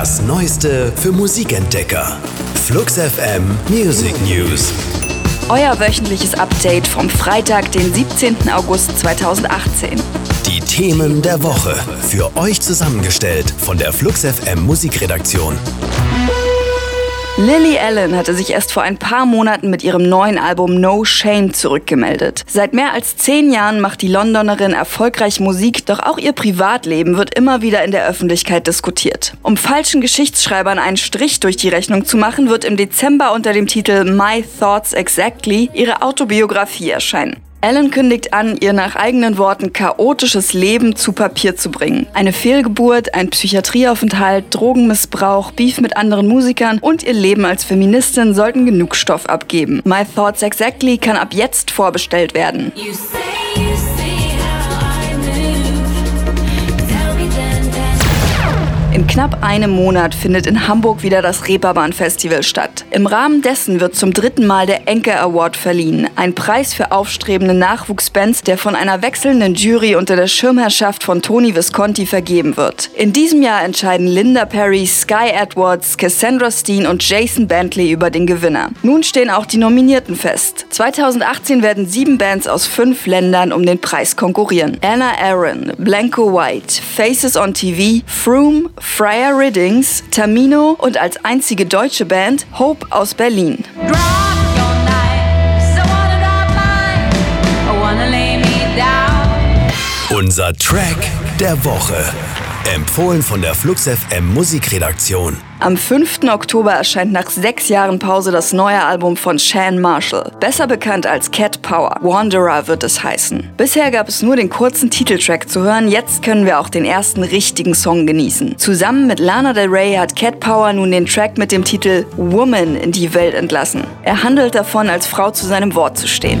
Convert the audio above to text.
Das Neueste für Musikentdecker. Flux FM Music News. Euer wöchentliches Update vom Freitag, den 17. August 2018. Die Themen der Woche. Für euch zusammengestellt von der Flux FM Musikredaktion. Lily Allen hatte sich erst vor ein paar Monaten mit ihrem neuen Album No Shame zurückgemeldet. Seit mehr als zehn Jahren macht die Londonerin erfolgreich Musik, doch auch ihr Privatleben wird immer wieder in der Öffentlichkeit diskutiert. Um falschen Geschichtsschreibern einen Strich durch die Rechnung zu machen, wird im Dezember unter dem Titel My Thoughts Exactly ihre Autobiografie erscheinen. Ellen kündigt an, ihr nach eigenen Worten chaotisches Leben zu Papier zu bringen. Eine Fehlgeburt, ein Psychiatrieaufenthalt, Drogenmissbrauch, Beef mit anderen Musikern und ihr Leben als Feministin sollten genug Stoff abgeben. My Thoughts Exactly kann ab jetzt vorbestellt werden. In knapp einem Monat findet in Hamburg wieder das Reeperbahn Festival statt. Im Rahmen dessen wird zum dritten Mal der Enke Award verliehen, ein Preis für aufstrebende Nachwuchsbands, der von einer wechselnden Jury unter der Schirmherrschaft von Tony Visconti vergeben wird. In diesem Jahr entscheiden Linda Perry, Sky Edwards, Cassandra Steen und Jason Bentley über den Gewinner. Nun stehen auch die Nominierten fest. 2018 werden sieben Bands aus fünf Ländern um den Preis konkurrieren. Anna Aaron, Blanco White, Faces on TV, Froome, Friar Riddings, Tamino und als einzige deutsche Band Hope aus Berlin. Unser Track der Woche. Empfohlen von der Flux FM Musikredaktion. Am 5. Oktober erscheint nach sechs Jahren Pause das neue Album von Shan Marshall. Besser bekannt als Cat Power. Wanderer wird es heißen. Bisher gab es nur den kurzen Titeltrack zu hören, jetzt können wir auch den ersten richtigen Song genießen. Zusammen mit Lana Del Rey hat Cat Power nun den Track mit dem Titel Woman in die Welt entlassen. Er handelt davon, als Frau zu seinem Wort zu stehen.